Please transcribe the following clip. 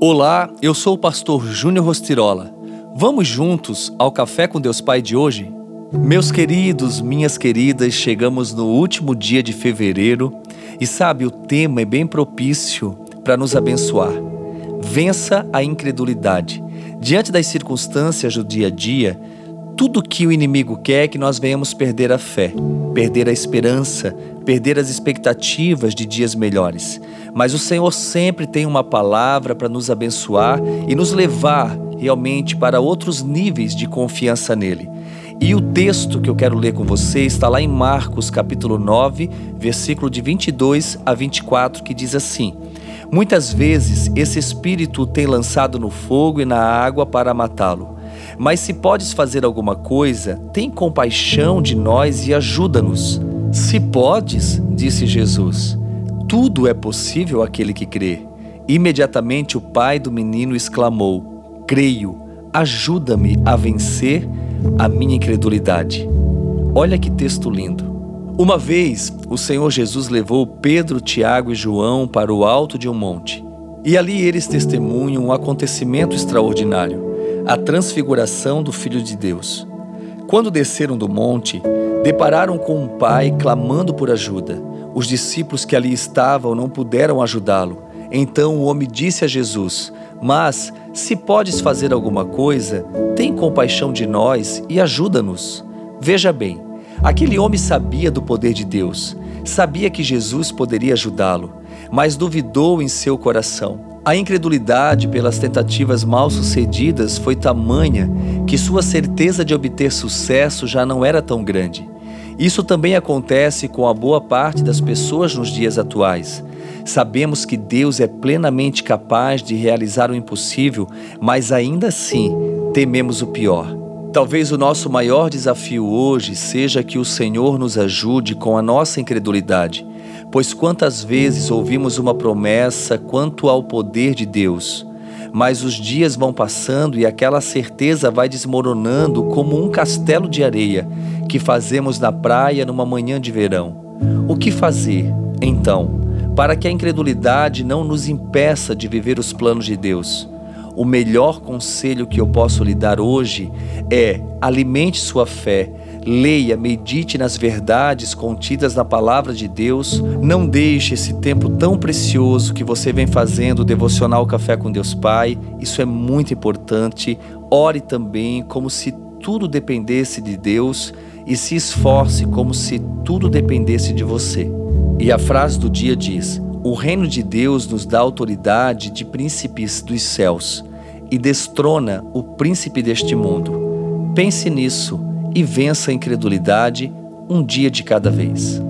Olá, eu sou o pastor Júnior Rostirola. Vamos juntos ao Café com Deus Pai de hoje? Meus queridos, minhas queridas, chegamos no último dia de fevereiro e sabe, o tema é bem propício para nos abençoar. Vença a incredulidade. Diante das circunstâncias do dia a dia, tudo que o inimigo quer é que nós venhamos perder a fé, perder a esperança, perder as expectativas de dias melhores. Mas o Senhor sempre tem uma palavra para nos abençoar e nos levar realmente para outros níveis de confiança nele. E o texto que eu quero ler com você está lá em Marcos, capítulo 9, versículo de 22 a 24, que diz assim: Muitas vezes esse espírito tem lançado no fogo e na água para matá-lo. Mas se podes fazer alguma coisa, tem compaixão de nós e ajuda-nos. Se podes, disse Jesus, tudo é possível àquele que crê. Imediatamente o pai do menino exclamou: Creio, ajuda-me a vencer a minha incredulidade. Olha que texto lindo. Uma vez, o Senhor Jesus levou Pedro, Tiago e João para o alto de um monte. E ali eles testemunham um acontecimento extraordinário, a transfiguração do Filho de Deus. Quando desceram do monte, depararam com um pai clamando por ajuda. Os discípulos que ali estavam não puderam ajudá-lo. Então o homem disse a Jesus: Mas, se podes fazer alguma coisa, tem compaixão de nós e ajuda-nos. Veja bem, aquele homem sabia do poder de Deus, sabia que Jesus poderia ajudá-lo, mas duvidou em seu coração. A incredulidade pelas tentativas mal sucedidas foi tamanha que sua certeza de obter sucesso já não era tão grande. Isso também acontece com a boa parte das pessoas nos dias atuais. Sabemos que Deus é plenamente capaz de realizar o impossível, mas ainda assim tememos o pior. Talvez o nosso maior desafio hoje seja que o Senhor nos ajude com a nossa incredulidade Pois quantas vezes ouvimos uma promessa quanto ao poder de Deus, mas os dias vão passando e aquela certeza vai desmoronando como um castelo de areia que fazemos na praia numa manhã de verão. O que fazer, então, para que a incredulidade não nos impeça de viver os planos de Deus? O melhor conselho que eu posso lhe dar hoje é: alimente sua fé Leia, medite nas verdades contidas na palavra de Deus. Não deixe esse tempo tão precioso que você vem fazendo o devocional Café com Deus Pai. Isso é muito importante. Ore também como se tudo dependesse de Deus e se esforce como se tudo dependesse de você. E a frase do dia diz: O reino de Deus nos dá autoridade de príncipes dos céus e destrona o príncipe deste mundo. Pense nisso e vença a incredulidade um dia de cada vez.